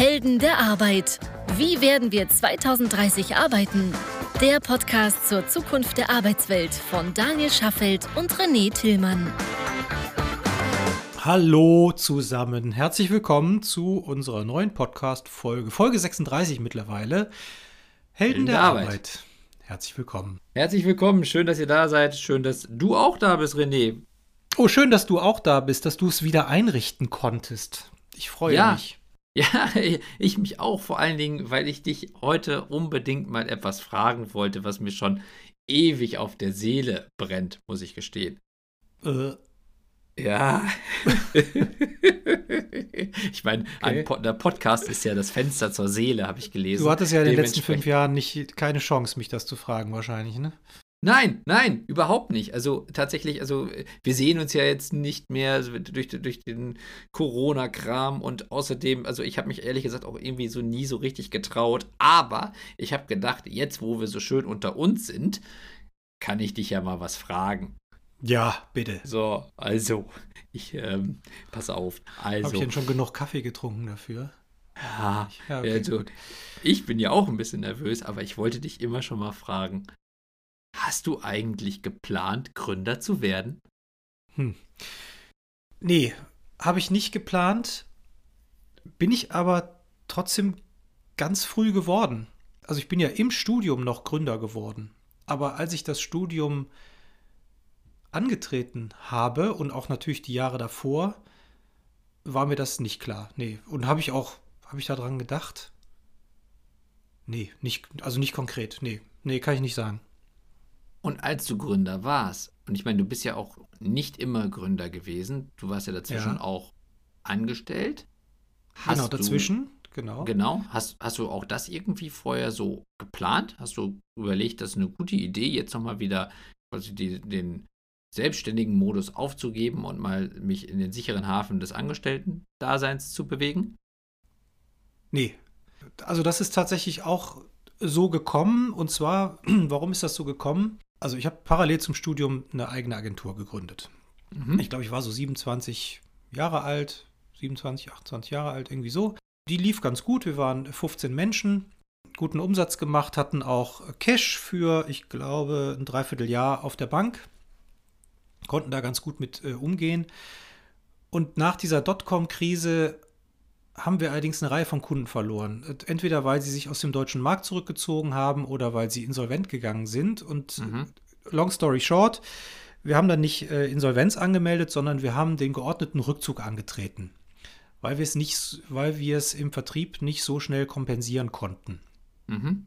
Helden der Arbeit. Wie werden wir 2030 arbeiten? Der Podcast zur Zukunft der Arbeitswelt von Daniel Schaffelt und René Tillmann. Hallo zusammen, herzlich willkommen zu unserer neuen Podcast-Folge, Folge 36 mittlerweile. Helden der, der Arbeit. Arbeit. Herzlich willkommen. Herzlich willkommen, schön, dass ihr da seid, schön, dass du auch da bist, René. Oh, schön, dass du auch da bist, dass du es wieder einrichten konntest. Ich freue ja. mich. Ja, ich mich auch, vor allen Dingen, weil ich dich heute unbedingt mal etwas fragen wollte, was mir schon ewig auf der Seele brennt, muss ich gestehen. Äh. Ja. ich meine, okay. Po der Podcast ist ja das Fenster zur Seele, habe ich gelesen. Du hattest ja in den letzten fünf Jahren nicht keine Chance, mich das zu fragen, wahrscheinlich, ne? Nein, nein, überhaupt nicht. Also tatsächlich, also wir sehen uns ja jetzt nicht mehr also durch, durch den Corona-Kram und außerdem, also ich habe mich ehrlich gesagt auch irgendwie so nie so richtig getraut. Aber ich habe gedacht, jetzt wo wir so schön unter uns sind, kann ich dich ja mal was fragen. Ja, bitte. So, also, ich, ähm, pass auf. Also. Habe ich denn schon genug Kaffee getrunken dafür? Ja, ja okay, also, gut. ich bin ja auch ein bisschen nervös, aber ich wollte dich immer schon mal fragen. Hast du eigentlich geplant, Gründer zu werden? Hm. Nee, habe ich nicht geplant. Bin ich aber trotzdem ganz früh geworden. Also ich bin ja im Studium noch Gründer geworden. Aber als ich das Studium angetreten habe und auch natürlich die Jahre davor, war mir das nicht klar. Nee. Und habe ich auch, habe ich daran gedacht? Nee, nicht, also nicht konkret. Nee, nee, kann ich nicht sagen. Und als du Gründer warst, und ich meine, du bist ja auch nicht immer Gründer gewesen, du warst ja dazwischen ja. auch angestellt. Hast genau, dazwischen, du, genau. Genau. Hast, hast du auch das irgendwie vorher so geplant? Hast du überlegt, das ist eine gute Idee, jetzt nochmal wieder quasi die, den selbstständigen Modus aufzugeben und mal mich in den sicheren Hafen des Angestellten-Daseins zu bewegen? Nee. Also das ist tatsächlich auch so gekommen. Und zwar, warum ist das so gekommen? Also ich habe parallel zum Studium eine eigene Agentur gegründet. Mhm. Ich glaube, ich war so 27 Jahre alt, 27, 28 Jahre alt, irgendwie so. Die lief ganz gut. Wir waren 15 Menschen, guten Umsatz gemacht, hatten auch Cash für, ich glaube, ein Dreivierteljahr auf der Bank. Konnten da ganz gut mit äh, umgehen. Und nach dieser Dotcom-Krise haben wir allerdings eine Reihe von Kunden verloren. Entweder weil sie sich aus dem deutschen Markt zurückgezogen haben oder weil sie insolvent gegangen sind. Und mhm. long story short, wir haben dann nicht äh, Insolvenz angemeldet, sondern wir haben den geordneten Rückzug angetreten, weil wir es nicht, weil wir es im Vertrieb nicht so schnell kompensieren konnten. Mhm.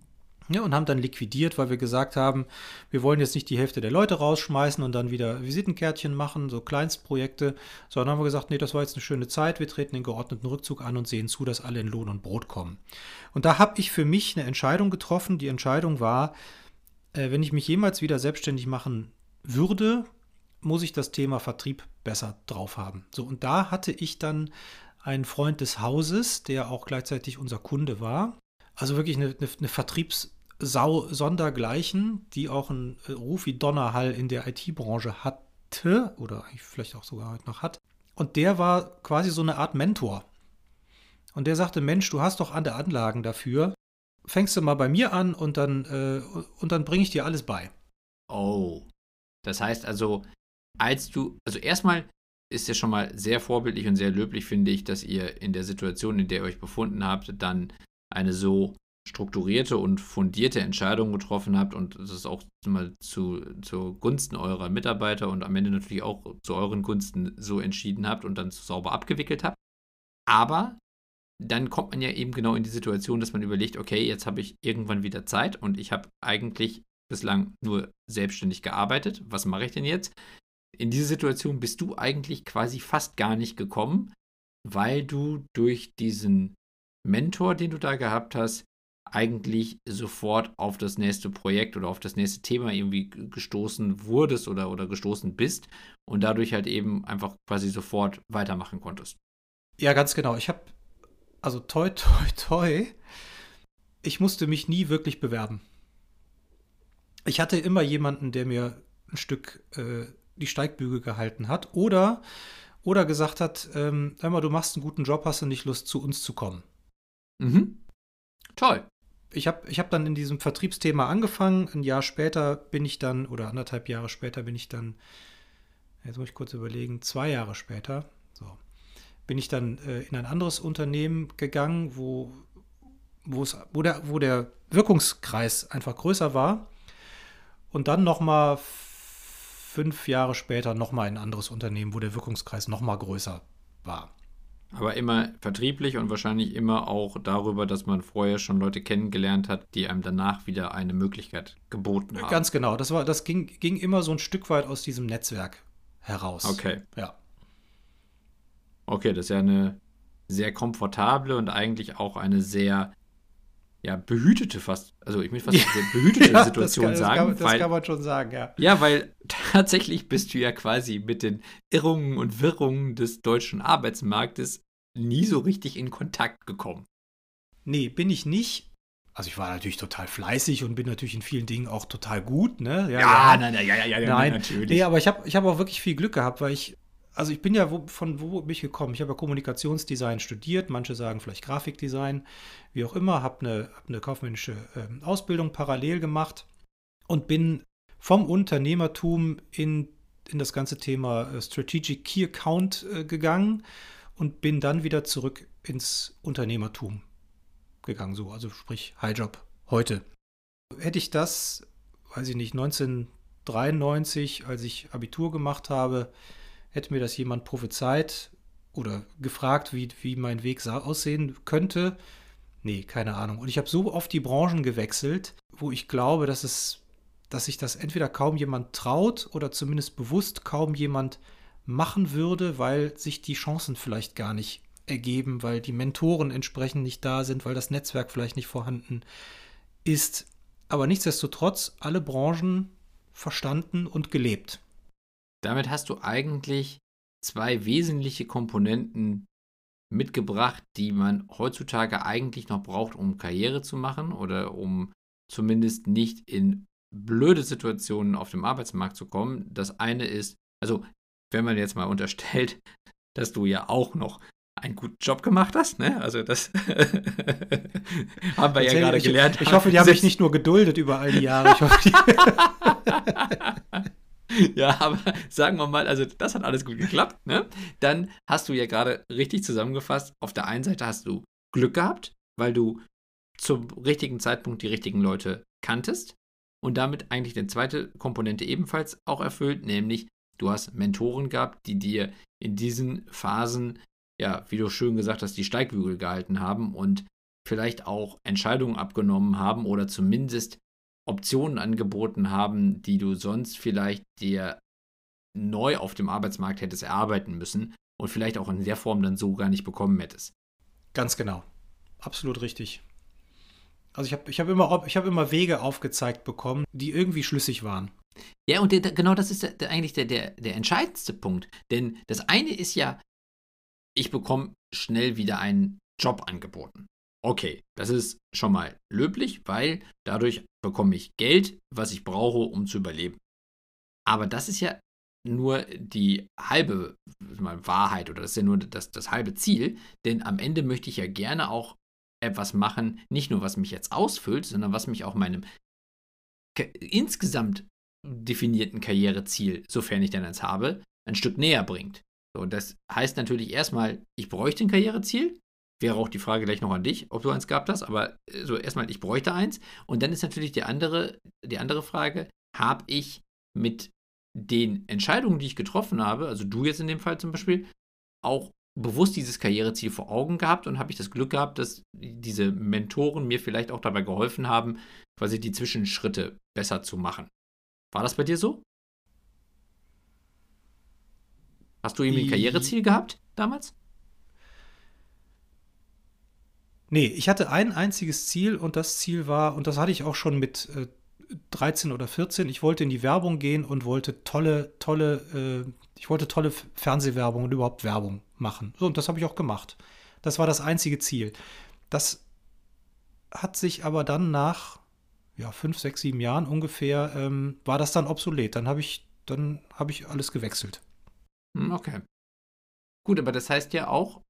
Ja, und haben dann liquidiert, weil wir gesagt haben, wir wollen jetzt nicht die Hälfte der Leute rausschmeißen und dann wieder Visitenkärtchen machen, so Kleinstprojekte, sondern haben wir gesagt, nee, das war jetzt eine schöne Zeit, wir treten den geordneten Rückzug an und sehen zu, dass alle in Lohn und Brot kommen. Und da habe ich für mich eine Entscheidung getroffen. Die Entscheidung war, äh, wenn ich mich jemals wieder selbstständig machen würde, muss ich das Thema Vertrieb besser drauf haben. So, und da hatte ich dann einen Freund des Hauses, der auch gleichzeitig unser Kunde war. Also wirklich eine, eine, eine Vertriebssau sondergleichen, die auch einen äh, Ruf wie Donnerhall in der IT-Branche hatte oder vielleicht auch sogar heute noch hat. Und der war quasi so eine Art Mentor. Und der sagte, Mensch, du hast doch andere Anlagen dafür. Fängst du mal bei mir an und dann, äh, und dann bringe ich dir alles bei. Oh. Das heißt also, als du, also erstmal ist ja schon mal sehr vorbildlich und sehr löblich, finde ich, dass ihr in der Situation, in der ihr euch befunden habt, dann eine so strukturierte und fundierte Entscheidung getroffen habt und das ist auch mal zu, zu Gunsten eurer Mitarbeiter und am Ende natürlich auch zu euren Gunsten so entschieden habt und dann sauber abgewickelt habt. Aber dann kommt man ja eben genau in die Situation, dass man überlegt, okay, jetzt habe ich irgendwann wieder Zeit und ich habe eigentlich bislang nur selbstständig gearbeitet. Was mache ich denn jetzt? In diese Situation bist du eigentlich quasi fast gar nicht gekommen, weil du durch diesen Mentor, den du da gehabt hast, eigentlich sofort auf das nächste Projekt oder auf das nächste Thema irgendwie gestoßen wurdest oder, oder gestoßen bist und dadurch halt eben einfach quasi sofort weitermachen konntest. Ja, ganz genau. Ich habe, also toi, toi, toi, ich musste mich nie wirklich bewerben. Ich hatte immer jemanden, der mir ein Stück äh, die Steigbügel gehalten hat oder, oder gesagt hat, ähm, hör mal, du machst einen guten Job, hast du nicht Lust, zu uns zu kommen. Mhm. Toll. Ich habe ich hab dann in diesem Vertriebsthema angefangen. Ein Jahr später bin ich dann, oder anderthalb Jahre später bin ich dann, jetzt muss ich kurz überlegen, zwei Jahre später, so, bin ich dann äh, in ein anderes Unternehmen gegangen, wo, wo, der, wo der Wirkungskreis einfach größer war. Und dann nochmal fünf Jahre später nochmal ein anderes Unternehmen, wo der Wirkungskreis nochmal größer war. Aber immer vertrieblich und wahrscheinlich immer auch darüber, dass man vorher schon Leute kennengelernt hat, die einem danach wieder eine Möglichkeit geboten haben. Ganz genau. Das, war, das ging, ging immer so ein Stück weit aus diesem Netzwerk heraus. Okay. Ja. Okay, das ist ja eine sehr komfortable und eigentlich auch eine sehr ja, behütete fast, also ich möchte fast eine behütete ja, Situation das kann, sagen. Das, kann, das weil, kann man schon sagen, ja. Ja, weil tatsächlich bist du ja quasi mit den Irrungen und Wirrungen des deutschen Arbeitsmarktes nie so richtig in Kontakt gekommen. Nee, bin ich nicht. Also ich war natürlich total fleißig und bin natürlich in vielen Dingen auch total gut, ne? Ja, ja, nein, nein, ja, ja, ja, nein, natürlich. Nee, aber ich habe ich hab auch wirklich viel Glück gehabt, weil ich also ich bin ja, wo, von wo bin ich gekommen? Ich habe ja Kommunikationsdesign studiert, manche sagen vielleicht Grafikdesign, wie auch immer, habe eine, hab eine kaufmännische äh, Ausbildung parallel gemacht und bin vom Unternehmertum in, in das ganze Thema äh, Strategic Key Account äh, gegangen und bin dann wieder zurück ins Unternehmertum gegangen, so, also sprich Highjob heute. Hätte ich das, weiß ich nicht, 1993, als ich Abitur gemacht habe, hätte mir das jemand prophezeit oder gefragt, wie, wie mein Weg aussehen könnte. Nee, keine Ahnung. Und ich habe so oft die Branchen gewechselt, wo ich glaube, dass es, dass sich das entweder kaum jemand traut oder zumindest bewusst kaum jemand machen würde, weil sich die Chancen vielleicht gar nicht ergeben, weil die Mentoren entsprechend nicht da sind, weil das Netzwerk vielleicht nicht vorhanden ist. Aber nichtsdestotrotz alle Branchen verstanden und gelebt. Damit hast du eigentlich zwei wesentliche Komponenten mitgebracht, die man heutzutage eigentlich noch braucht, um Karriere zu machen oder um zumindest nicht in blöde Situationen auf dem Arbeitsmarkt zu kommen. Das eine ist, also wenn man jetzt mal unterstellt, dass du ja auch noch einen guten Job gemacht hast, ne? Also das haben wir ja gerade gelernt. Ich, hoffe, die haben mich nicht nur geduldet über all die Jahre. Ich hoffe, ja, aber sagen wir mal, also das hat alles gut geklappt, ne? Dann hast du ja gerade richtig zusammengefasst, auf der einen Seite hast du Glück gehabt, weil du zum richtigen Zeitpunkt die richtigen Leute kanntest und damit eigentlich die zweite Komponente ebenfalls auch erfüllt, nämlich du hast Mentoren gehabt, die dir in diesen Phasen, ja, wie du schön gesagt hast, die Steigbügel gehalten haben und vielleicht auch Entscheidungen abgenommen haben oder zumindest Optionen angeboten haben, die du sonst vielleicht dir neu auf dem Arbeitsmarkt hättest erarbeiten müssen und vielleicht auch in der Form dann so gar nicht bekommen hättest. Ganz genau. Absolut richtig. Also ich habe ich hab immer, hab immer Wege aufgezeigt bekommen, die irgendwie schlüssig waren. Ja, und der, genau das ist der, eigentlich der, der, der entscheidendste Punkt. Denn das eine ist ja, ich bekomme schnell wieder einen Job angeboten. Okay, das ist schon mal löblich, weil dadurch bekomme ich Geld, was ich brauche, um zu überleben. Aber das ist ja nur die halbe Wahrheit oder das ist ja nur das, das halbe Ziel, denn am Ende möchte ich ja gerne auch etwas machen, nicht nur was mich jetzt ausfüllt, sondern was mich auch meinem insgesamt definierten Karriereziel, sofern ich denn eins habe, ein Stück näher bringt. So, das heißt natürlich erstmal, ich bräuchte ein Karriereziel, Wäre auch die Frage gleich noch an dich, ob du eins gehabt hast, aber äh, so erstmal, ich bräuchte eins. Und dann ist natürlich die andere, die andere Frage, habe ich mit den Entscheidungen, die ich getroffen habe, also du jetzt in dem Fall zum Beispiel, auch bewusst dieses Karriereziel vor Augen gehabt und habe ich das Glück gehabt, dass diese Mentoren mir vielleicht auch dabei geholfen haben, quasi die Zwischenschritte besser zu machen. War das bei dir so? Hast du irgendwie ein Karriereziel gehabt damals? Nee, ich hatte ein einziges Ziel und das Ziel war, und das hatte ich auch schon mit äh, 13 oder 14, ich wollte in die Werbung gehen und wollte tolle, tolle, äh, ich wollte tolle Fernsehwerbung und überhaupt Werbung machen. So, und das habe ich auch gemacht. Das war das einzige Ziel. Das hat sich aber dann nach ja, fünf, sechs, sieben Jahren ungefähr, ähm, war das dann obsolet. Dann habe ich, dann habe ich alles gewechselt. Hm, okay. Gut, aber das heißt ja auch,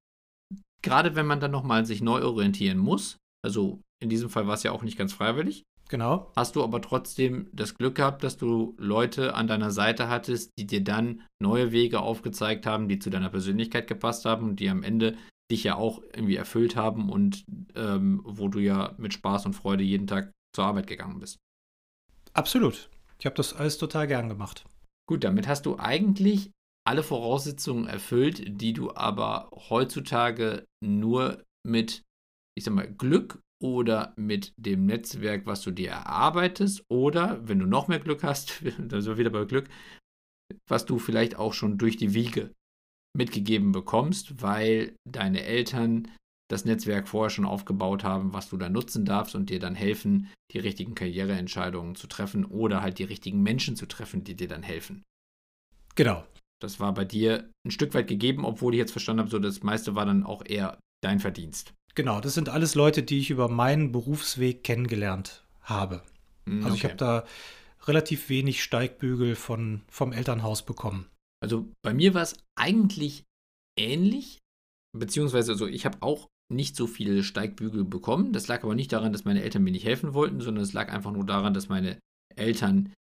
gerade wenn man dann nochmal sich neu orientieren muss, also in diesem Fall war es ja auch nicht ganz freiwillig, Genau. hast du aber trotzdem das Glück gehabt, dass du Leute an deiner Seite hattest, die dir dann neue Wege aufgezeigt haben, die zu deiner Persönlichkeit gepasst haben und die am Ende dich ja auch irgendwie erfüllt haben und ähm, wo du ja mit Spaß und Freude jeden Tag zur Arbeit gegangen bist. Absolut. Ich habe das alles total gern gemacht. Gut, damit hast du eigentlich alle Voraussetzungen erfüllt, die du aber heutzutage nur mit, ich sag mal, Glück oder mit dem Netzwerk, was du dir erarbeitest, oder wenn du noch mehr Glück hast, da sind wir wieder bei Glück, was du vielleicht auch schon durch die Wiege mitgegeben bekommst, weil deine Eltern das Netzwerk vorher schon aufgebaut haben, was du da nutzen darfst und dir dann helfen, die richtigen Karriereentscheidungen zu treffen oder halt die richtigen Menschen zu treffen, die dir dann helfen. Genau. Das war bei dir ein Stück weit gegeben, obwohl ich jetzt verstanden habe, so das meiste war dann auch eher dein Verdienst. Genau, das sind alles Leute, die ich über meinen Berufsweg kennengelernt habe. Hm, Also ich okay. habe da relativ wenig Steigbügel von, vom Elternhaus bekommen. Also bei mir war es eigentlich ähnlich, beziehungsweise also ich habe auch nicht so viele Steigbügel bekommen. Das lag aber nicht daran, dass meine Eltern mir nicht helfen wollten, sondern es lag einfach nur daran, dass meine Eltern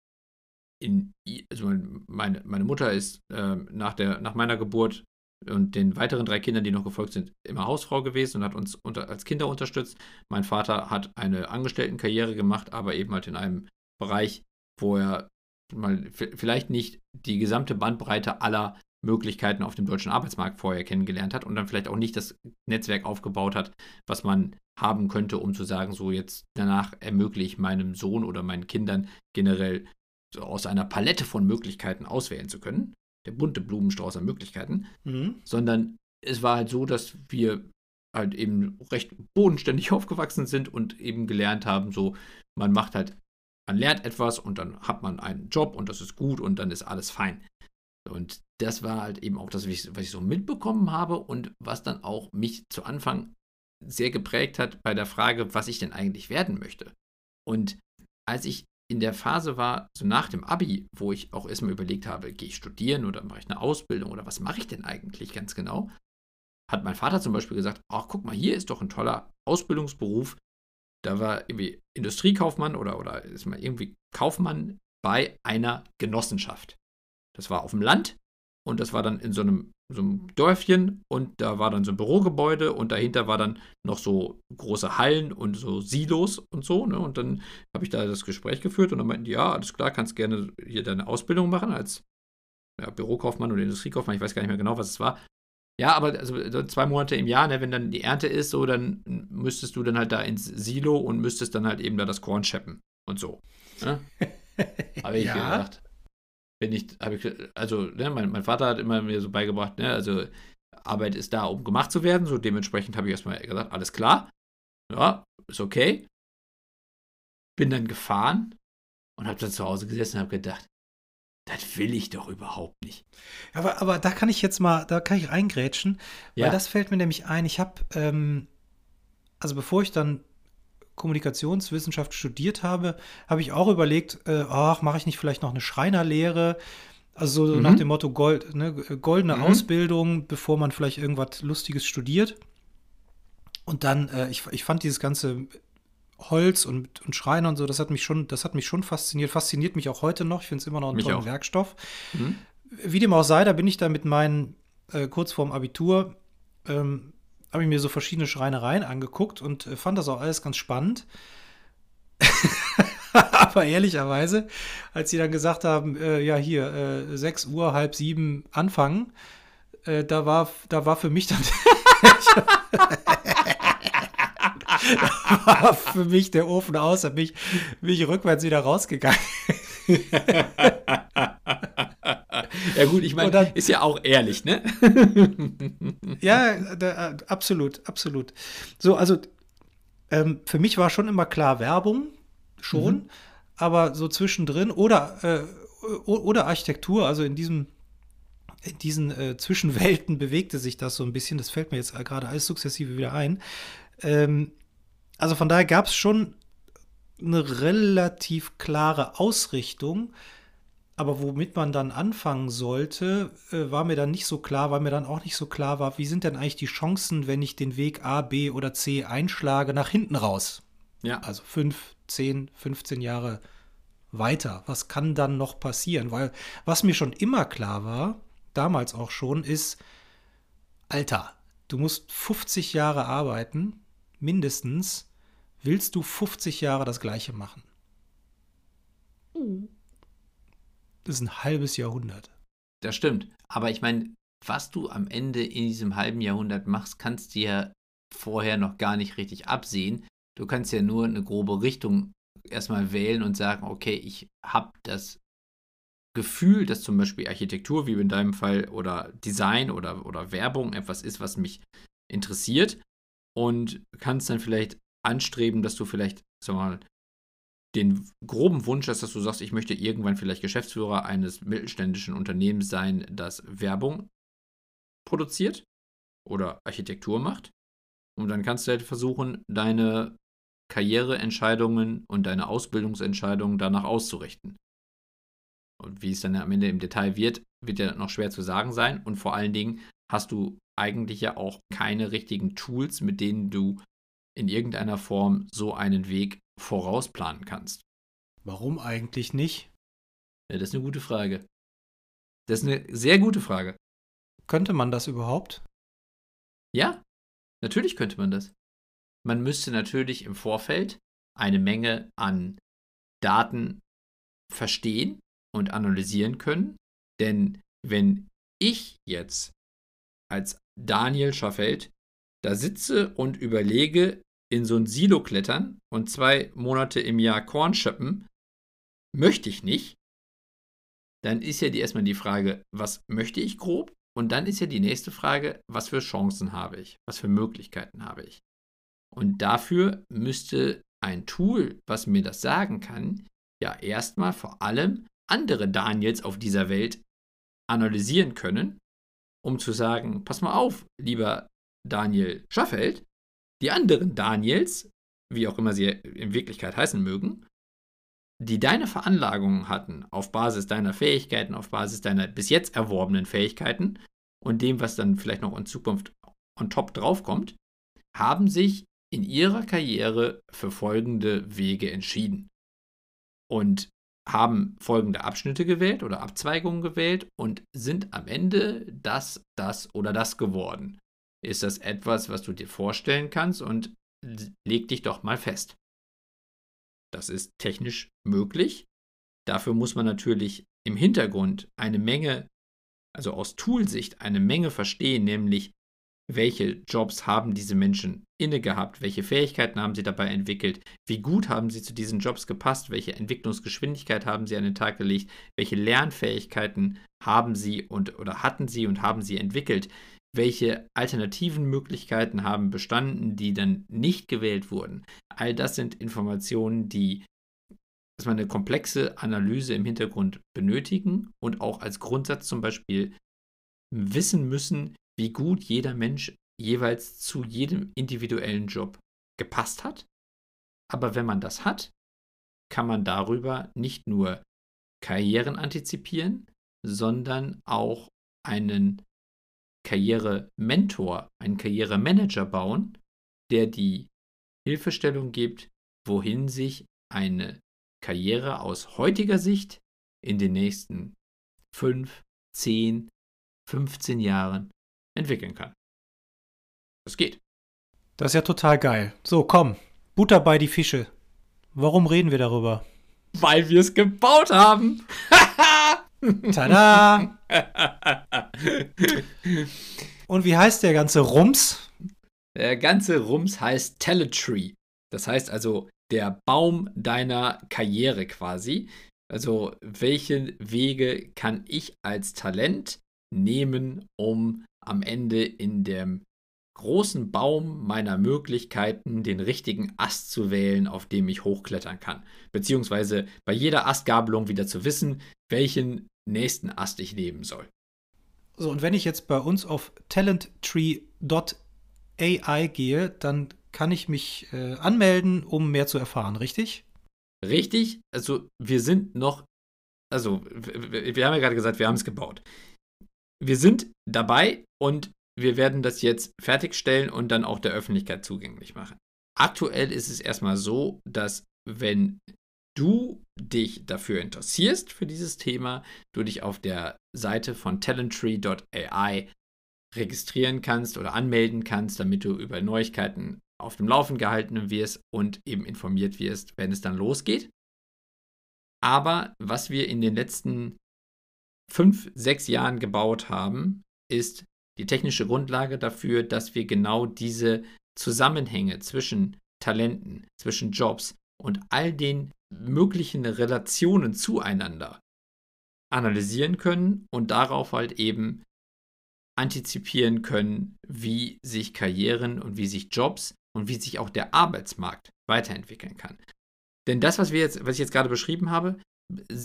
in, also mein- meine, meine Mutter ist ähm, nach, der, nach meiner Geburt und den weiteren drei Kindern, die noch gefolgt sind, immer Hausfrau gewesen und hat uns unter, als Kinder unterstützt. Mein Vater hat eine Angestelltenkarriere gemacht, aber eben halt in einem Bereich, wo er mal vielleicht nicht die gesamte Bandbreite aller Möglichkeiten auf dem deutschen Arbeitsmarkt vorher kennengelernt hat und dann vielleicht auch nicht das Netzwerk aufgebaut hat, was man haben könnte, um zu sagen, so jetzt danach ermögliche ich meinem Sohn oder meinen Kindern generell aus einer Palette von Möglichkeiten auswählen zu können. Der bunte Blumenstrauß an Möglichkeiten Mhm. sondern es war halt so, dass wir halt eben recht bodenständig aufgewachsen sind und eben gelernt haben, so man macht halt, man lernt etwas und dann hat man einen Job und das ist gut und dann ist alles fein. Und das war halt eben auch das, was ich, was ich so mitbekommen habe und was dann auch mich zu Anfang sehr geprägt hat bei der Frage, was ich denn eigentlich werden möchte. Und als ich in der Phase war, so nach dem Abi, wo ich auch erstmal überlegt habe, gehe ich studieren oder mache ich eine Ausbildung oder was mache ich denn eigentlich ganz genau, hat mein Vater zum Beispiel gesagt, ach guck mal, hier ist doch ein toller Ausbildungsberuf. Da war irgendwie Industriekaufmann oder, oder ist mal irgendwie Kaufmann bei einer Genossenschaft. Das war auf dem Land und das war dann in so einem, so einem Dörfchen und da war dann so ein Bürogebäude und dahinter war dann noch so große Hallen und so Silos und so. Ne? Und dann habe ich da das Gespräch geführt und dann meinten die, ja, alles klar, kannst gerne hier deine Ausbildung machen als ja, Bürokaufmann oder Industriekaufmann, ich weiß gar nicht mehr genau, was es war. Ja, aber also so zwei Monate im Jahr, ne, wenn dann die Ernte ist, so, dann müsstest du dann halt da ins Silo und müsstest dann halt eben da das Korn scheppen und so. Ne? Habe ich Ja. gedacht. Bin ich, habe ich, also, ne, mein, mein Vater hat immer mir so beigebracht, ne, also Arbeit ist da, um gemacht zu werden. So dementsprechend habe ich erstmal gesagt, alles klar. Ja, ist okay. Bin dann gefahren und habe dann zu Hause gesessen und habe gedacht, das will ich doch überhaupt nicht. Aber, aber da kann ich jetzt mal, da kann ich reingrätschen, Ja. weil das fällt mir nämlich ein. Ich habe, ähm, also bevor ich dann Kommunikationswissenschaft studiert habe, habe ich auch überlegt, äh, ach, mache ich nicht vielleicht noch eine Schreinerlehre? Also so Mhm. nach dem Motto Gold, ne, goldene Mhm. Ausbildung, bevor man vielleicht irgendwas Lustiges studiert. Und dann, äh, ich, ich fand dieses ganze Holz und, und Schreiner und so, das hat mich schon, das hat mich schon fasziniert, fasziniert mich auch heute noch. Ich finde es immer noch einen Mich tollen auch. Werkstoff. Mhm. Wie dem auch sei, da bin ich da mit meinen, äh, kurz vorm Abitur, ähm, habe ich mir so verschiedene Schreinereien angeguckt und äh, fand das auch alles ganz spannend. Aber ehrlicherweise, als sie dann gesagt haben, äh, ja hier, äh, 6 Uhr, halb sieben anfangen, äh, da, war, da war für mich dann da war für mich der Ofen aus, ich, bin ich rückwärts wieder rausgegangen. ja gut, ich meine, ist ja auch ehrlich, ne? Ja, da, äh, absolut, absolut. So, also ähm, für mich war schon immer klar Werbung, schon, Mhm. aber so zwischendrin oder, äh, oder Architektur, also in diesem in diesen äh, Zwischenwelten bewegte sich das so ein bisschen. Das fällt mir jetzt gerade alles sukzessive wieder ein. Ähm, also von daher gab es schon eine relativ klare Ausrichtung. Aber womit man dann anfangen sollte, äh, war mir dann nicht so klar, weil mir dann auch nicht so klar war, wie sind denn eigentlich die Chancen, wenn ich den Weg A, B oder C einschlage, nach hinten raus? Ja. Also 5, 10, 15 Jahre weiter. Was kann dann noch passieren? Weil was mir schon immer klar war, damals auch schon, ist, Alter, du musst 50 Jahre arbeiten, mindestens, willst du 50 Jahre das gleiche machen. Das ist ein halbes Jahrhundert. Das stimmt. Aber ich meine, was du am Ende in diesem halben Jahrhundert machst, kannst du ja vorher noch gar nicht richtig absehen. Du kannst ja nur eine grobe Richtung erstmal wählen und sagen, okay, ich habe das Gefühl, dass zum Beispiel Architektur, wie in deinem Fall, oder Design oder, oder Werbung etwas ist, was mich interessiert und kannst dann vielleicht anstreben, dass du vielleicht, sag mal, den groben Wunsch dass du sagst, ich möchte irgendwann vielleicht Geschäftsführer eines mittelständischen Unternehmens sein, das Werbung produziert oder Architektur macht. Und dann kannst du halt versuchen, deine Karriereentscheidungen und deine Ausbildungsentscheidungen danach auszurichten. Und wie es dann am Ende im Detail wird, wird ja noch schwer zu sagen sein. Und vor allen Dingen hast du eigentlich ja auch keine richtigen Tools, mit denen du in irgendeiner Form so einen Weg vorausplanen kannst. Warum eigentlich nicht? Ja, das ist eine gute Frage. Das ist eine sehr gute Frage. Könnte man das überhaupt? Ja, natürlich könnte man das. Man müsste natürlich im Vorfeld eine Menge an Daten verstehen und analysieren können. Denn wenn ich jetzt als Daniel Schaffeld da sitze und überlege, in so ein Silo klettern und zwei Monate im Jahr Korn schöppen, möchte ich nicht, dann ist ja die, erstmal die Frage, was möchte ich grob? Und dann ist ja die nächste Frage, was für Chancen habe ich? Was für Möglichkeiten habe ich? Und dafür müsste ein Tool, was mir das sagen kann, ja erstmal vor allem andere Daniels auf dieser Welt analysieren können, um zu sagen, pass mal auf, lieber Daniel Schaffeld, die anderen Daniels, wie auch immer sie in Wirklichkeit heißen mögen, die deine Veranlagungen hatten auf Basis deiner Fähigkeiten, auf Basis deiner bis jetzt erworbenen Fähigkeiten und dem, was dann vielleicht noch in Zukunft on top draufkommt, haben sich in ihrer Karriere für folgende Wege entschieden. Und haben folgende Abschnitte gewählt oder Abzweigungen gewählt und sind am Ende das, das oder das geworden. Ist das etwas, was du dir vorstellen kannst und leg dich doch mal fest. Das ist technisch möglich. Dafür muss man natürlich im Hintergrund eine Menge, also aus Toolsicht eine Menge verstehen, nämlich welche Jobs haben diese Menschen inne gehabt, welche Fähigkeiten haben sie dabei entwickelt, wie gut haben sie zu diesen Jobs gepasst, welche Entwicklungsgeschwindigkeit haben sie an den Tag gelegt, welche Lernfähigkeiten haben sie und oder hatten sie und haben sie entwickelt, welche alternativen Möglichkeiten haben bestanden, die dann nicht gewählt wurden. All das sind Informationen, die dass man eine komplexe Analyse im Hintergrund benötigen und auch als Grundsatz zum Beispiel wissen müssen, wie gut jeder Mensch jeweils zu jedem individuellen Job gepasst hat. Aber wenn man das hat, kann man darüber nicht nur Karrieren antizipieren, sondern auch einen Karrierementor, einen Karrieremanager bauen, der die Hilfestellung gibt, wohin sich eine Karriere aus heutiger Sicht in den nächsten 5, 10, 15 Jahren entwickeln kann. Das geht. Das ist ja total geil. So, komm, Butter bei die Fische. Warum reden wir darüber? Weil wir es gebaut haben. Tada! Und wie heißt der ganze Rums? Der ganze Rums heißt Teletree. Das heißt also der Baum deiner Karriere quasi. Also welche Wege kann ich als Talent nehmen, um am Ende in dem großen Baum meiner Möglichkeiten den richtigen Ast zu wählen, auf dem ich hochklettern kann. Beziehungsweise bei jeder Astgabelung wieder zu wissen, welchen nächsten Ast ich nehmen soll. So, und wenn ich jetzt bei uns auf talenttree.ai gehe, dann kann ich mich äh, anmelden, um mehr zu erfahren, richtig? Richtig, also wir sind noch also wir haben ja gerade gesagt, wir haben es gebaut. Wir sind dabei und wir werden das jetzt fertigstellen und dann auch der Öffentlichkeit zugänglich machen. Aktuell ist es erstmal so, dass wenn du dich dafür interessierst, für dieses Thema, du dich auf der Seite von talenttree.ai registrieren kannst oder anmelden kannst, damit du über Neuigkeiten auf dem Laufen gehalten wirst und eben informiert wirst, wenn es dann losgeht. Aber was wir in den letzten fünf, sechs Jahren gebaut haben, ist die technische Grundlage dafür, dass wir genau diese Zusammenhänge zwischen Talenten, zwischen Jobs und all den möglichen Relationen zueinander analysieren können und darauf halt eben antizipieren können, wie sich Karrieren und wie sich Jobs und wie sich auch der Arbeitsmarkt weiterentwickeln kann. Denn das, was, wir jetzt, was ich jetzt gerade beschrieben habe,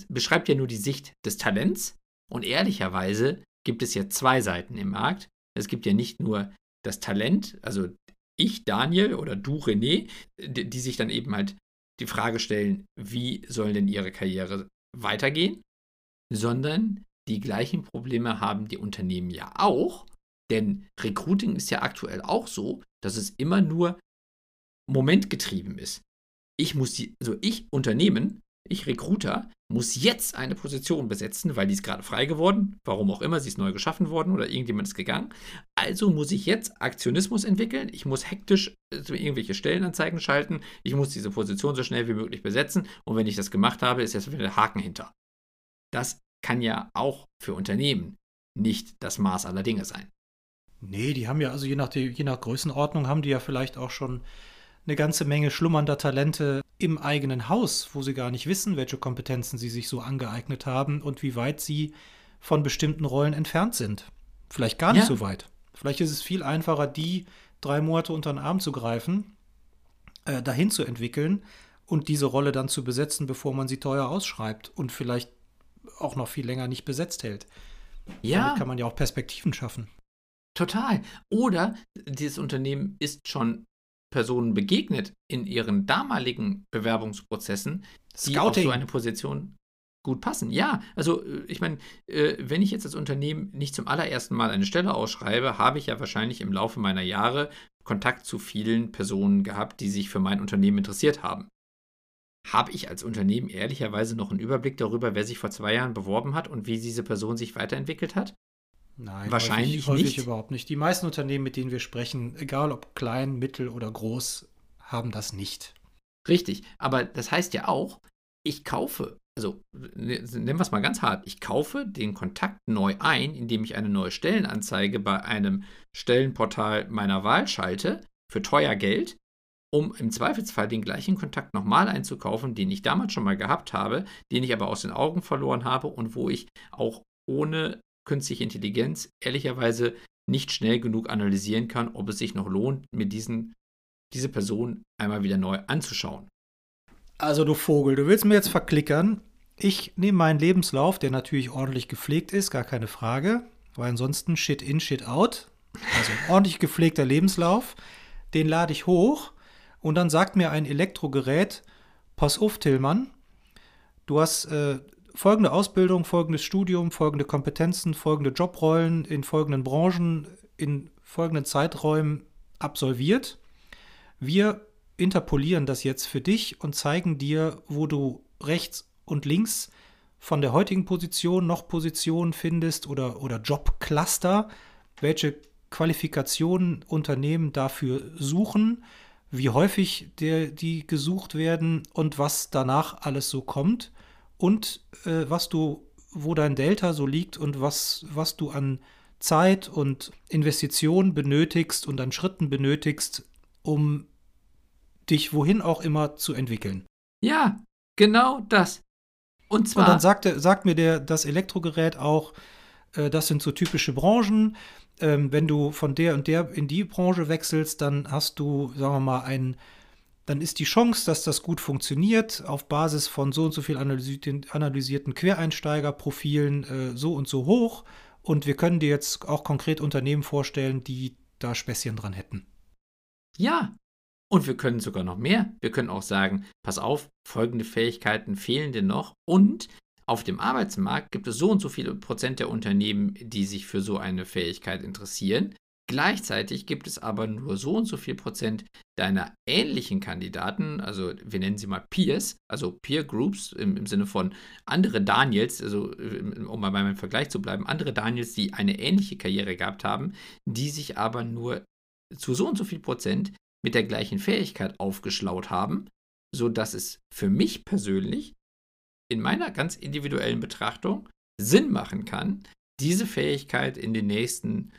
beschreibt ja nur die Sicht des Talents und ehrlicherweise gibt es ja zwei Seiten im Markt. Es gibt ja nicht nur das Talent, also ich, Daniel oder du, René, die, die sich dann eben halt die Frage stellen, wie soll denn ihre Karriere weitergehen, sondern die gleichen Probleme haben die Unternehmen ja auch, denn Recruiting ist ja aktuell auch so, dass es immer nur momentgetrieben ist. Ich muss die, also ich Unternehmen, ich Recruiter, muss jetzt eine Position besetzen, weil die ist gerade frei geworden, warum auch immer, sie ist neu geschaffen worden oder irgendjemand ist gegangen. Also muss ich jetzt Aktionismus entwickeln, ich muss hektisch also irgendwelche Stellenanzeigen schalten, ich muss diese Position so schnell wie möglich besetzen und wenn ich das gemacht habe, ist jetzt wieder der Haken hinter. Das kann ja auch für Unternehmen nicht das Maß aller Dinge sein. Nee, die haben ja, also je nach, je nach Größenordnung haben die ja vielleicht auch schon eine ganze Menge schlummernder Talente im eigenen Haus, wo sie gar nicht wissen, welche Kompetenzen sie sich so angeeignet haben und wie weit sie von bestimmten Rollen entfernt sind. Vielleicht gar nicht ja. so weit. Vielleicht ist es viel einfacher, die drei Monate unter den Arm zu greifen, äh, dahin zu entwickeln und diese Rolle dann zu besetzen, bevor man sie teuer ausschreibt und vielleicht auch noch viel länger nicht besetzt hält. Ja. Damit kann man ja auch Perspektiven schaffen. Total. Oder dieses Unternehmen ist schon Personen begegnet in ihren damaligen Bewerbungsprozessen, die Scouting. auf so eine Position gut passen. Ja, also äh, ich meine, äh, wenn ich jetzt als Unternehmen nicht zum allerersten Mal eine Stelle ausschreibe, habe ich ja wahrscheinlich im Laufe meiner Jahre Kontakt zu vielen Personen gehabt, die sich für mein Unternehmen interessiert haben. Habe ich als Unternehmen ehrlicherweise noch einen Überblick darüber, wer sich vor zwei Jahren beworben hat und wie diese Person sich weiterentwickelt hat? Nein, wahrscheinlich häufig, häufig nicht. überhaupt nicht. Die meisten Unternehmen, mit denen wir sprechen, egal ob klein, mittel oder groß, haben das nicht. Richtig, aber das heißt ja auch, ich kaufe, also ne, nennen wir es mal ganz hart, ich kaufe den Kontakt neu ein, indem ich eine neue Stellenanzeige bei einem Stellenportal meiner Wahl schalte, für teuer Geld, um im Zweifelsfall den gleichen Kontakt nochmal einzukaufen, den ich damals schon mal gehabt habe, den ich aber aus den Augen verloren habe und wo ich auch ohne künstliche Intelligenz ehrlicherweise nicht schnell genug analysieren kann, ob es sich noch lohnt, mir diesen, diese Person einmal wieder neu anzuschauen. Also du Vogel, du willst mir jetzt verklickern. Ich nehme meinen Lebenslauf, der natürlich ordentlich gepflegt ist, gar keine Frage, weil ansonsten Shit in, Shit out. Also ein ordentlich gepflegter Lebenslauf. Den lade ich hoch und dann sagt mir ein Elektrogerät, pass auf, Tillmann, du hast äh, folgende Ausbildung, folgendes Studium, folgende Kompetenzen, folgende Jobrollen in folgenden Branchen, in folgenden Zeiträumen absolviert. Wir interpolieren das jetzt für dich und zeigen dir, wo du rechts und links von der heutigen Position noch Positionen findest oder, oder Jobcluster, welche Qualifikationen Unternehmen dafür suchen, wie häufig der, die gesucht werden und was danach alles so kommt und äh, was du, wo dein Delta so liegt und was, was du an Zeit und Investitionen benötigst und an Schritten benötigst, um dich wohin auch immer zu entwickeln. Ja, genau das. Und zwar. Und dann sagte, sagt mir der, das Elektrogerät auch, äh, das sind so typische Branchen. Ähm, wenn du von der und der in die Branche wechselst, dann hast du, sagen wir mal, einen dann ist die Chance, dass das gut funktioniert, auf Basis von so und so viel analysierten Quereinsteigerprofilen äh, so und so hoch. Und wir können dir jetzt auch konkret Unternehmen vorstellen, die da Späßchen dran hätten. Ja, und wir können sogar noch mehr. Wir können auch sagen, pass auf, folgende Fähigkeiten fehlen dir noch. Und auf dem Arbeitsmarkt gibt es so und so viele Prozent der Unternehmen, die sich für so eine Fähigkeit interessieren. Gleichzeitig gibt es aber nur so und so viel Prozent deiner ähnlichen Kandidaten, also wir nennen sie mal Peers, also Peer Groups im, im Sinne von andere Daniels, also um mal bei meinem Vergleich zu bleiben, andere Daniels, die eine ähnliche Karriere gehabt haben, die sich aber nur zu so und so viel Prozent mit der gleichen Fähigkeit aufgeschlaut haben, sodass es für mich persönlich in meiner ganz individuellen Betrachtung Sinn machen kann, diese Fähigkeit in den nächsten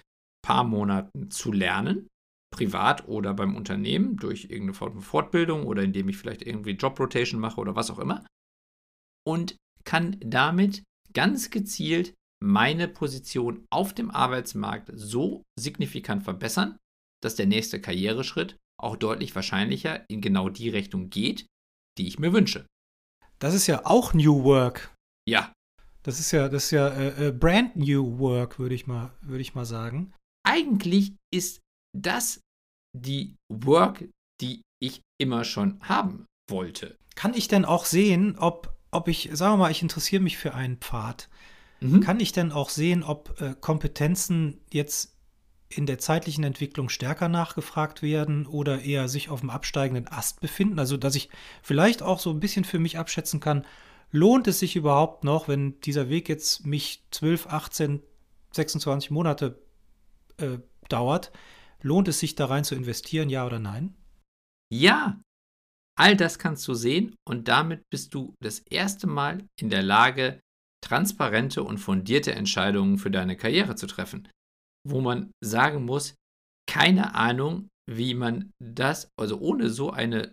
paar Monaten zu lernen, privat oder beim Unternehmen, durch irgendeine Form von Fortbildung oder indem ich vielleicht irgendwie Jobrotation mache oder was auch immer. Und kann damit ganz gezielt meine Position auf dem Arbeitsmarkt so signifikant verbessern, dass der nächste Karriereschritt auch deutlich wahrscheinlicher in genau die Richtung geht, die ich mir wünsche. Das ist ja auch New Work. Ja. Das ist ja, das ist ja äh, äh brand new work, würde ich mal, würde ich mal sagen eigentlich ist das die Work, die ich immer schon haben wollte. Kann ich denn auch sehen, ob, ob ich, sagen wir mal, ich interessiere mich für einen Pfad. Mhm. Kann ich denn auch sehen, ob äh, Kompetenzen jetzt in der zeitlichen Entwicklung stärker nachgefragt werden oder eher sich auf dem absteigenden Ast befinden? Also, dass ich vielleicht auch so ein bisschen für mich abschätzen kann, lohnt es sich überhaupt noch, wenn dieser Weg jetzt mich 12, 18, 26 Monate äh, dauert, lohnt es sich da rein zu investieren, ja oder nein? Ja, all das kannst du sehen und damit bist du das erste Mal in der Lage, transparente und fundierte Entscheidungen für deine Karriere zu treffen, wo man sagen muss, keine Ahnung, wie man das, also ohne so eine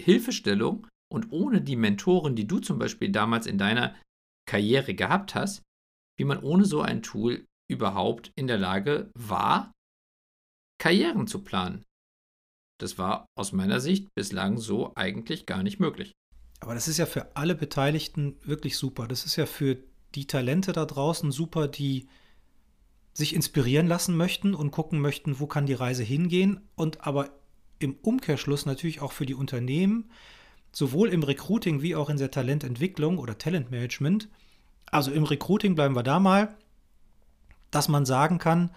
Hilfestellung und ohne die Mentoren, die du zum Beispiel damals in deiner Karriere gehabt hast, wie man ohne so ein Tool überhaupt in der Lage war, Karrieren zu planen. Das war aus meiner Sicht bislang so eigentlich gar nicht möglich. Aber das ist ja für alle Beteiligten wirklich super. Das ist ja für die Talente da draußen super, die sich inspirieren lassen möchten und gucken möchten, wo kann die Reise hingehen. Und aber im Umkehrschluss natürlich auch für die Unternehmen, sowohl im Recruiting wie auch in der Talententwicklung oder Talentmanagement. Also im Recruiting bleiben wir da mal dass man sagen kann,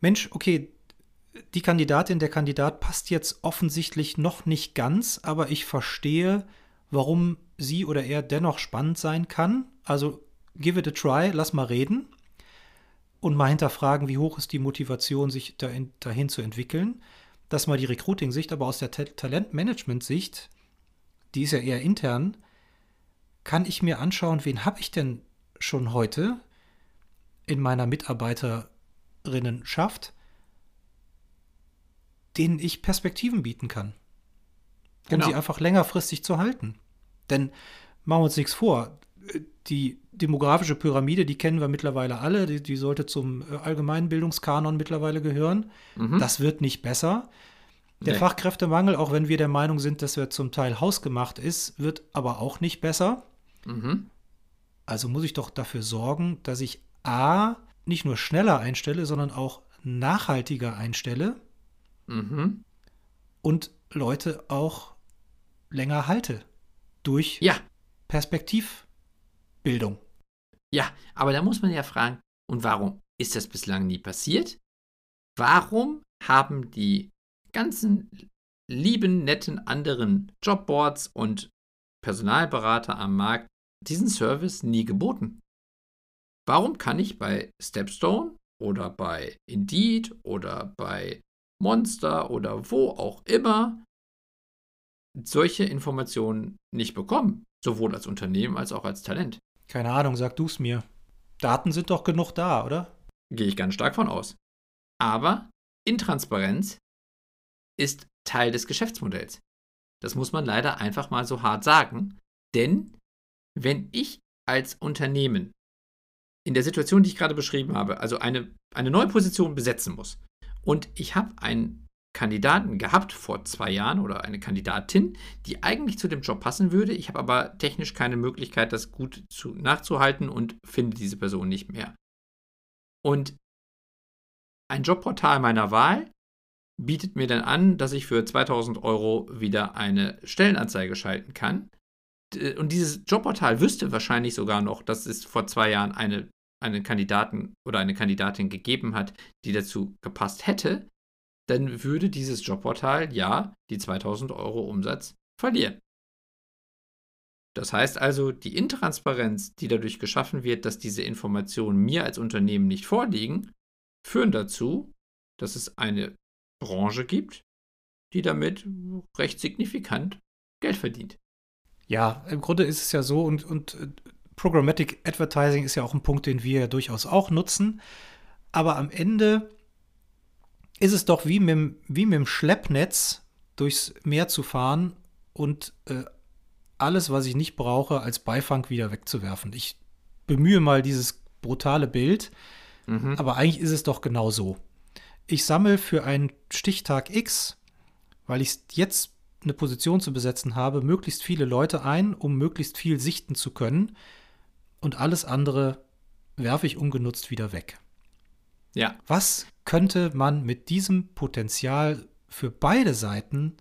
Mensch, okay, die Kandidatin, der Kandidat passt jetzt offensichtlich noch nicht ganz, aber ich verstehe, warum sie oder er dennoch spannend sein kann. Also give it a try, lass mal reden und mal hinterfragen, wie hoch ist die Motivation, sich dahin, dahin zu entwickeln. Das mal die Recruiting-Sicht, aber aus der Ta Talentmanagement-Sicht, die ist ja eher intern, kann ich mir anschauen, wen habe ich denn schon heute, in meiner Mitarbeiterinnenschaft, denen ich Perspektiven bieten kann. Um genau. sie einfach längerfristig zu halten. Denn machen wir uns nichts vor. Die demografische Pyramide, die kennen wir mittlerweile alle, die, die sollte zum äh, allgemeinen Bildungskanon mittlerweile gehören. Mhm. Das wird nicht besser. Der nee. Fachkräftemangel, auch wenn wir der Meinung sind, dass er zum Teil hausgemacht ist, wird aber auch nicht besser. Mhm. Also muss ich doch dafür sorgen, dass ich A, nicht nur schneller einstelle, sondern auch nachhaltiger einstelle mhm. und Leute auch länger halte durch ja. Perspektivbildung. Ja, aber da muss man ja fragen, und warum ist das bislang nie passiert? Warum haben die ganzen lieben, netten anderen Jobboards und Personalberater am Markt diesen Service nie geboten? Warum kann ich bei Stepstone oder bei Indeed oder bei Monster oder wo auch immer solche Informationen nicht bekommen? Sowohl als Unternehmen als auch als Talent. Keine Ahnung, sag du es mir. Daten sind doch genug da, oder? Gehe ich ganz stark von aus. Aber Intransparenz ist Teil des Geschäftsmodells. Das muss man leider einfach mal so hart sagen. Denn wenn ich als Unternehmen in der Situation, die ich gerade beschrieben habe, also eine, eine neue Position besetzen muss. Und ich habe einen Kandidaten gehabt vor zwei Jahren oder eine Kandidatin, die eigentlich zu dem Job passen würde. Ich habe aber technisch keine Möglichkeit, das gut zu, nachzuhalten und finde diese Person nicht mehr. Und ein Jobportal meiner Wahl bietet mir dann an, dass ich für 2000 Euro wieder eine Stellenanzeige schalten kann. Und dieses Jobportal wüsste wahrscheinlich sogar noch, dass es vor zwei Jahren eine, einen Kandidaten oder eine Kandidatin gegeben hat, die dazu gepasst hätte, dann würde dieses Jobportal ja die 2000 Euro Umsatz verlieren. Das heißt also, die Intransparenz, die dadurch geschaffen wird, dass diese Informationen mir als Unternehmen nicht vorliegen, führen dazu, dass es eine Branche gibt, die damit recht signifikant Geld verdient. Ja, im Grunde ist es ja so und, und äh, Programmatic Advertising ist ja auch ein Punkt, den wir ja durchaus auch nutzen. Aber am Ende ist es doch wie mit, wie mit dem Schleppnetz durchs Meer zu fahren und äh, alles, was ich nicht brauche, als Beifang wieder wegzuwerfen. Ich bemühe mal dieses brutale Bild, mhm. aber eigentlich ist es doch genau so. Ich sammle für einen Stichtag X, weil ich jetzt eine Position zu besetzen habe, möglichst viele Leute ein, um möglichst viel sichten zu können. Und alles andere werfe ich ungenutzt wieder weg. Ja. Was könnte man mit diesem Potenzial für beide Seiten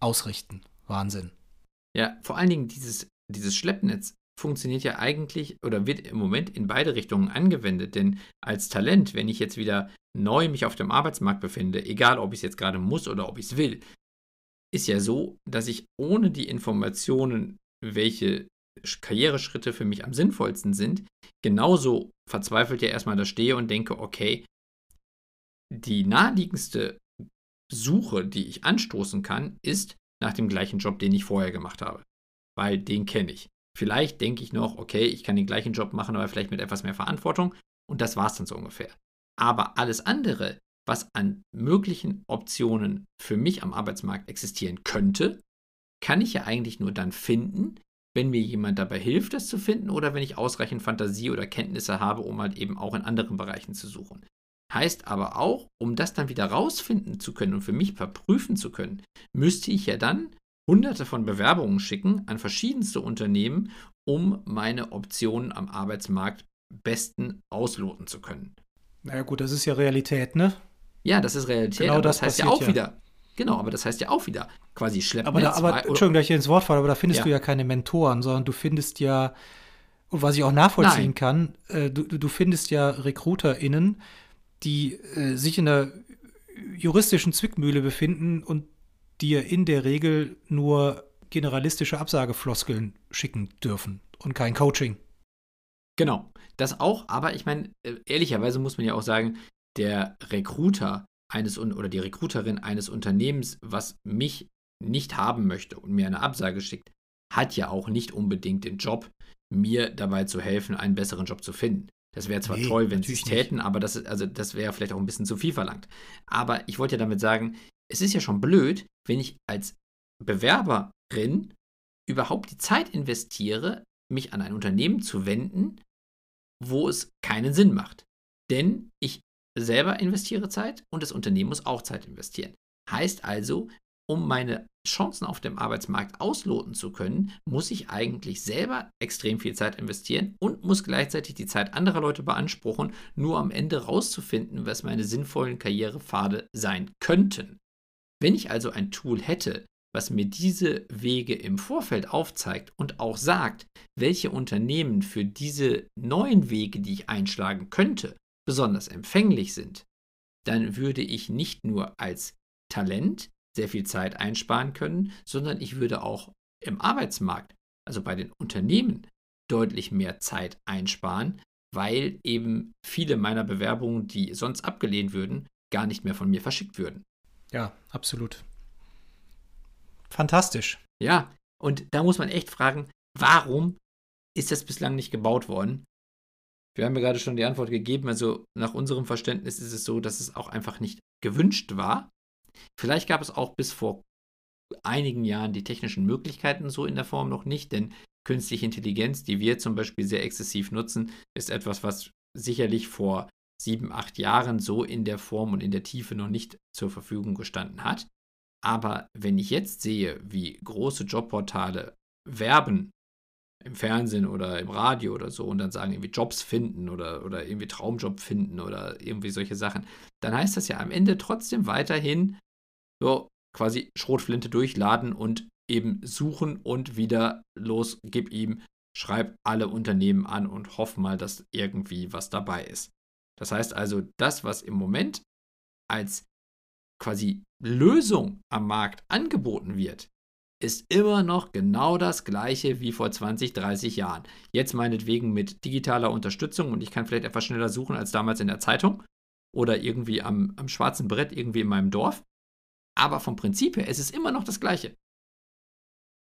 ausrichten? Wahnsinn. Ja, vor allen Dingen dieses, dieses Schleppnetz funktioniert ja eigentlich oder wird im Moment in beide Richtungen angewendet. Denn als Talent, wenn ich jetzt wieder neu mich auf dem Arbeitsmarkt befinde, egal ob ich es jetzt gerade muss oder ob ich es will, ist ja so, dass ich ohne die Informationen, welche Karriereschritte für mich am sinnvollsten sind, genauso verzweifelt ja erstmal da stehe und denke, okay, die naheliegendste Suche, die ich anstoßen kann, ist nach dem gleichen Job, den ich vorher gemacht habe. Weil den kenne ich. Vielleicht denke ich noch, okay, ich kann den gleichen Job machen, aber vielleicht mit etwas mehr Verantwortung. Und das war es dann so ungefähr. Aber alles andere was an möglichen Optionen für mich am Arbeitsmarkt existieren könnte, kann ich ja eigentlich nur dann finden, wenn mir jemand dabei hilft, das zu finden oder wenn ich ausreichend Fantasie oder Kenntnisse habe, um halt eben auch in anderen Bereichen zu suchen. Heißt aber auch, um das dann wieder rausfinden zu können und für mich verprüfen zu können, müsste ich ja dann hunderte von Bewerbungen schicken an verschiedenste Unternehmen, um meine Optionen am Arbeitsmarkt besten ausloten zu können. Naja gut, das ist ja Realität, ne? Ja, das ist Realität. Genau das, das heißt ja auch ja. wieder. Genau, aber das heißt ja auch wieder quasi Schleppnetz. Aber, da, aber Entschuldigung, dass ich hier ins Wort falle, aber da findest ja. du ja keine Mentoren, sondern du findest ja, und was ich auch nachvollziehen Nein. kann, äh, du, du findest ja RecruiterInnen, die äh, sich in der juristischen Zwickmühle befinden und dir in der Regel nur generalistische Absagefloskeln schicken dürfen und kein Coaching. Genau, das auch, aber ich meine, äh, ehrlicherweise muss man ja auch sagen, der Recruiter eines oder die Recruiterin eines Unternehmens, was mich nicht haben möchte und mir eine Absage schickt, hat ja auch nicht unbedingt den Job, mir dabei zu helfen, einen besseren Job zu finden. Das wäre zwar nee, toll, wenn sie es täten, aber das, ist, also das wäre vielleicht auch ein bisschen zu viel verlangt. Aber ich wollte ja damit sagen, es ist ja schon blöd, wenn ich als Bewerberin überhaupt die Zeit investiere, mich an ein Unternehmen zu wenden, wo es keinen Sinn macht. Denn ich selber investiere Zeit und das Unternehmen muss auch Zeit investieren. Heißt also, um meine Chancen auf dem Arbeitsmarkt ausloten zu können, muss ich eigentlich selber extrem viel Zeit investieren und muss gleichzeitig die Zeit anderer Leute beanspruchen, nur am Ende rauszufinden, was meine sinnvollen Karrierepfade sein könnten. Wenn ich also ein Tool hätte, was mir diese Wege im Vorfeld aufzeigt und auch sagt, welche Unternehmen für diese neuen Wege, die ich einschlagen könnte, besonders empfänglich sind, dann würde ich nicht nur als Talent sehr viel Zeit einsparen können, sondern ich würde auch im Arbeitsmarkt, also bei den Unternehmen, deutlich mehr Zeit einsparen, weil eben viele meiner Bewerbungen, die sonst abgelehnt würden, gar nicht mehr von mir verschickt würden. Ja, absolut. Fantastisch. Ja, und da muss man echt fragen, warum ist das bislang nicht gebaut worden? Wir haben ja gerade schon die Antwort gegeben. Also nach unserem Verständnis ist es so, dass es auch einfach nicht gewünscht war. Vielleicht gab es auch bis vor einigen Jahren die technischen Möglichkeiten so in der Form noch nicht, denn künstliche Intelligenz, die wir zum Beispiel sehr exzessiv nutzen, ist etwas, was sicherlich vor sieben, acht Jahren so in der Form und in der Tiefe noch nicht zur Verfügung gestanden hat. Aber wenn ich jetzt sehe, wie große Jobportale werben im Fernsehen oder im Radio oder so und dann sagen, irgendwie Jobs finden oder, oder irgendwie Traumjob finden oder irgendwie solche Sachen, dann heißt das ja am Ende trotzdem weiterhin so quasi Schrotflinte durchladen und eben suchen und wieder los, gib ihm, schreib alle Unternehmen an und hoff mal, dass irgendwie was dabei ist. Das heißt also, das, was im Moment als quasi Lösung am Markt angeboten wird, ist immer noch genau das gleiche wie vor 20, 30 Jahren. Jetzt meinetwegen mit digitaler Unterstützung und ich kann vielleicht etwas schneller suchen als damals in der Zeitung oder irgendwie am, am schwarzen Brett irgendwie in meinem Dorf. Aber vom Prinzip her, es ist immer noch das gleiche.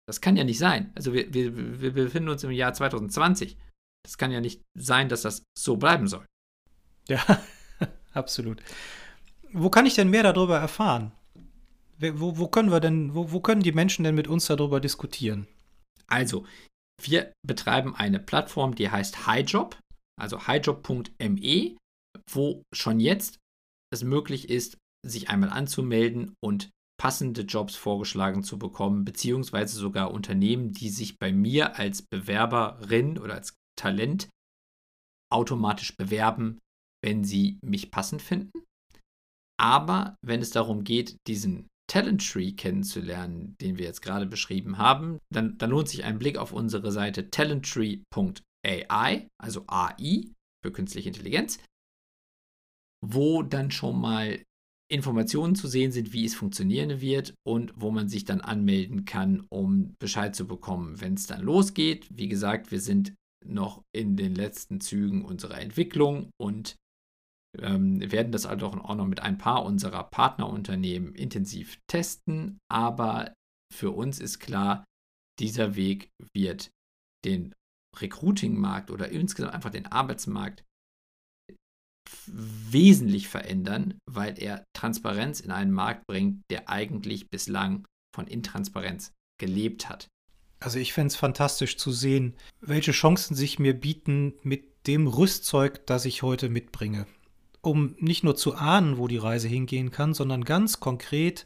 Das kann ja nicht sein. Also wir, wir, wir befinden uns im Jahr 2020. Das kann ja nicht sein, dass das so bleiben soll. Ja, absolut. Wo kann ich denn mehr darüber erfahren? Wo, wo können wir denn, wo, wo können die Menschen denn mit uns darüber diskutieren? Also, wir betreiben eine Plattform, die heißt HighJob, also highjob.me, wo schon jetzt es möglich ist, sich einmal anzumelden und passende Jobs vorgeschlagen zu bekommen, beziehungsweise sogar Unternehmen, die sich bei mir als Bewerberin oder als Talent automatisch bewerben, wenn sie mich passend finden. Aber wenn es darum geht, diesen Talent Tree kennenzulernen, den wir jetzt gerade beschrieben haben, dann, dann lohnt sich ein Blick auf unsere Seite talenttree.ai, also AI für künstliche Intelligenz, wo dann schon mal Informationen zu sehen sind, wie es funktionieren wird und wo man sich dann anmelden kann, um Bescheid zu bekommen, wenn es dann losgeht. Wie gesagt, wir sind noch in den letzten Zügen unserer Entwicklung und ähm, werden das also auch noch mit ein paar unserer Partnerunternehmen intensiv testen. Aber für uns ist klar, dieser Weg wird den Recruiting-Markt oder insgesamt einfach den Arbeitsmarkt wesentlich verändern, weil er Transparenz in einen Markt bringt, der eigentlich bislang von Intransparenz gelebt hat. Also ich fände es fantastisch zu sehen, welche Chancen sich mir bieten mit dem Rüstzeug, das ich heute mitbringe um nicht nur zu ahnen, wo die Reise hingehen kann, sondern ganz konkret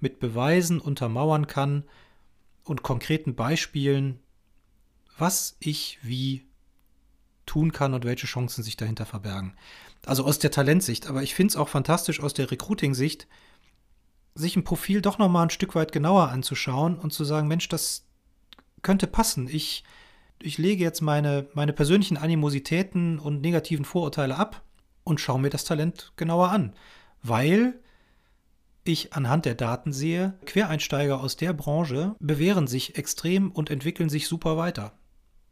mit Beweisen untermauern kann und konkreten Beispielen, was ich wie tun kann und welche Chancen sich dahinter verbergen. Also aus der Talentsicht, aber ich finde es auch fantastisch aus der Recruiting-Sicht, sich ein Profil doch noch mal ein Stück weit genauer anzuschauen und zu sagen, Mensch, das könnte passen. Ich, ich lege jetzt meine, meine persönlichen Animositäten und negativen Vorurteile ab und schaue mir das Talent genauer an, weil ich anhand der Daten sehe, Quereinsteiger aus der Branche bewähren sich extrem und entwickeln sich super weiter.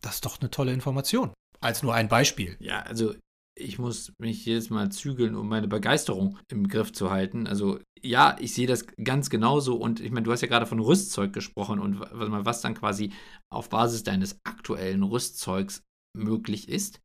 Das ist doch eine tolle Information. Als nur ein Beispiel. Ja, also ich muss mich jedes Mal zügeln, um meine Begeisterung im Griff zu halten. Also ja, ich sehe das ganz genauso und ich meine, du hast ja gerade von Rüstzeug gesprochen und was dann quasi auf Basis deines aktuellen Rüstzeugs möglich ist.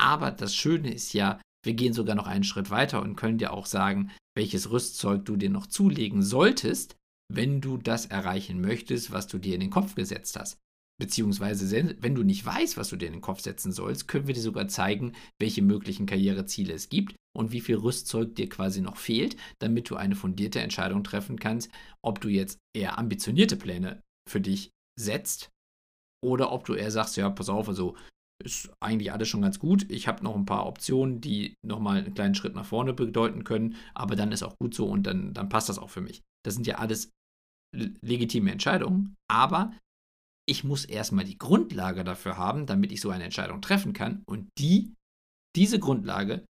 Aber das Schöne ist ja, wir gehen sogar noch einen Schritt weiter und können dir auch sagen, welches Rüstzeug du dir noch zulegen solltest, wenn du das erreichen möchtest, was du dir in den Kopf gesetzt hast. Beziehungsweise, wenn du nicht weißt, was du dir in den Kopf setzen sollst, können wir dir sogar zeigen, welche möglichen Karriereziele es gibt und wie viel Rüstzeug dir quasi noch fehlt, damit du eine fundierte Entscheidung treffen kannst, ob du jetzt eher ambitionierte Pläne für dich setzt oder ob du eher sagst, ja, pass auf, also ist eigentlich alles schon ganz gut. Ich habe noch ein paar Optionen, die nochmal einen kleinen Schritt nach vorne bedeuten können, aber dann ist auch gut so und dann, dann passt das auch für mich. Das sind ja alles legitime Entscheidungen, aber ich muss erstmal die Grundlage dafür haben, damit ich so eine Entscheidung treffen kann und die, diese Grundlage,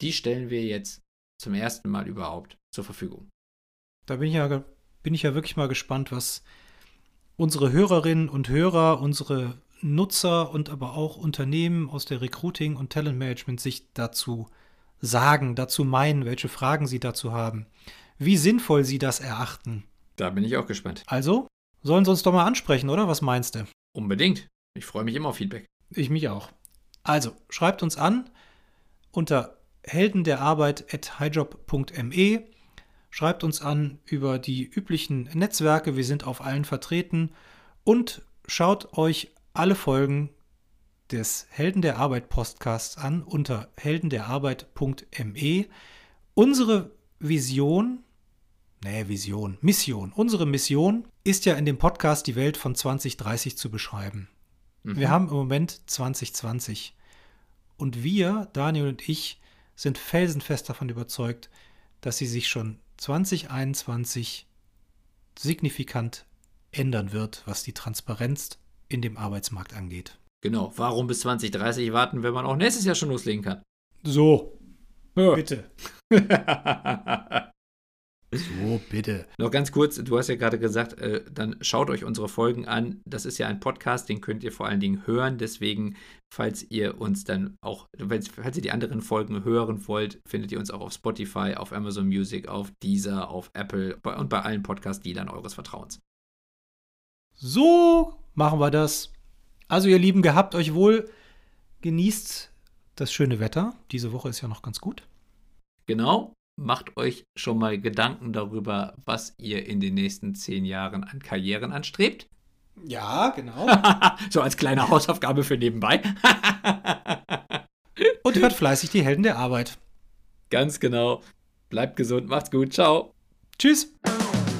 die stellen wir jetzt zum ersten Mal überhaupt zur Verfügung. Da bin ich ja, bin ich ja wirklich mal gespannt, was unsere Hörerinnen und Hörer, unsere Nutzer und aber auch Unternehmen aus der Recruiting- und Talentmanagement-Sicht dazu sagen, dazu meinen, welche Fragen sie dazu haben, wie sinnvoll sie das erachten. Da bin ich auch gespannt. Also, sollen sie uns doch mal ansprechen, oder? Was meinst du? Unbedingt. Ich freue mich immer auf Feedback. Ich mich auch. Also, schreibt uns an unter heldenderarbeit.highjob.me. Schreibt uns an über die üblichen Netzwerke. Wir sind auf allen vertreten. Und schaut euch alle Folgen des Helden der Arbeit Podcasts an unter heldenderarbeit.me. Unsere Vision, nee, Vision, Mission, unsere Mission ist ja in dem Podcast die Welt von 2030 zu beschreiben. Mhm. Wir haben im Moment 2020 und wir, Daniel und ich, sind felsenfest davon überzeugt, dass sie sich schon 2021 signifikant ändern wird, was die Transparenz in dem Arbeitsmarkt angeht. Genau. Warum bis 2030 warten, wenn man auch nächstes Jahr schon loslegen kann? So, Ja. bitte. So, bitte. Noch ganz kurz, du hast ja gerade gesagt, äh, dann schaut euch unsere Folgen an. Das ist ja ein Podcast, den könnt ihr vor allen Dingen hören. Deswegen, falls ihr uns dann auch, falls, falls ihr die anderen Folgen hören wollt, findet ihr uns auch auf Spotify, auf Amazon Music, auf Deezer, auf Apple bei, und bei allen Podcast-Dealern eures Vertrauens. So machen wir das. Also, ihr Lieben, gehabt euch wohl. Genießt das schöne Wetter. Diese Woche ist ja noch ganz gut. Genau. Macht euch schon mal Gedanken darüber, was ihr in den nächsten zehn Jahren an Karrieren anstrebt. Ja, genau. so als kleine Hausaufgabe für nebenbei. Und hört fleißig die Helden der Arbeit. Ganz genau. Bleibt gesund, macht's gut, ciao. Tschüss.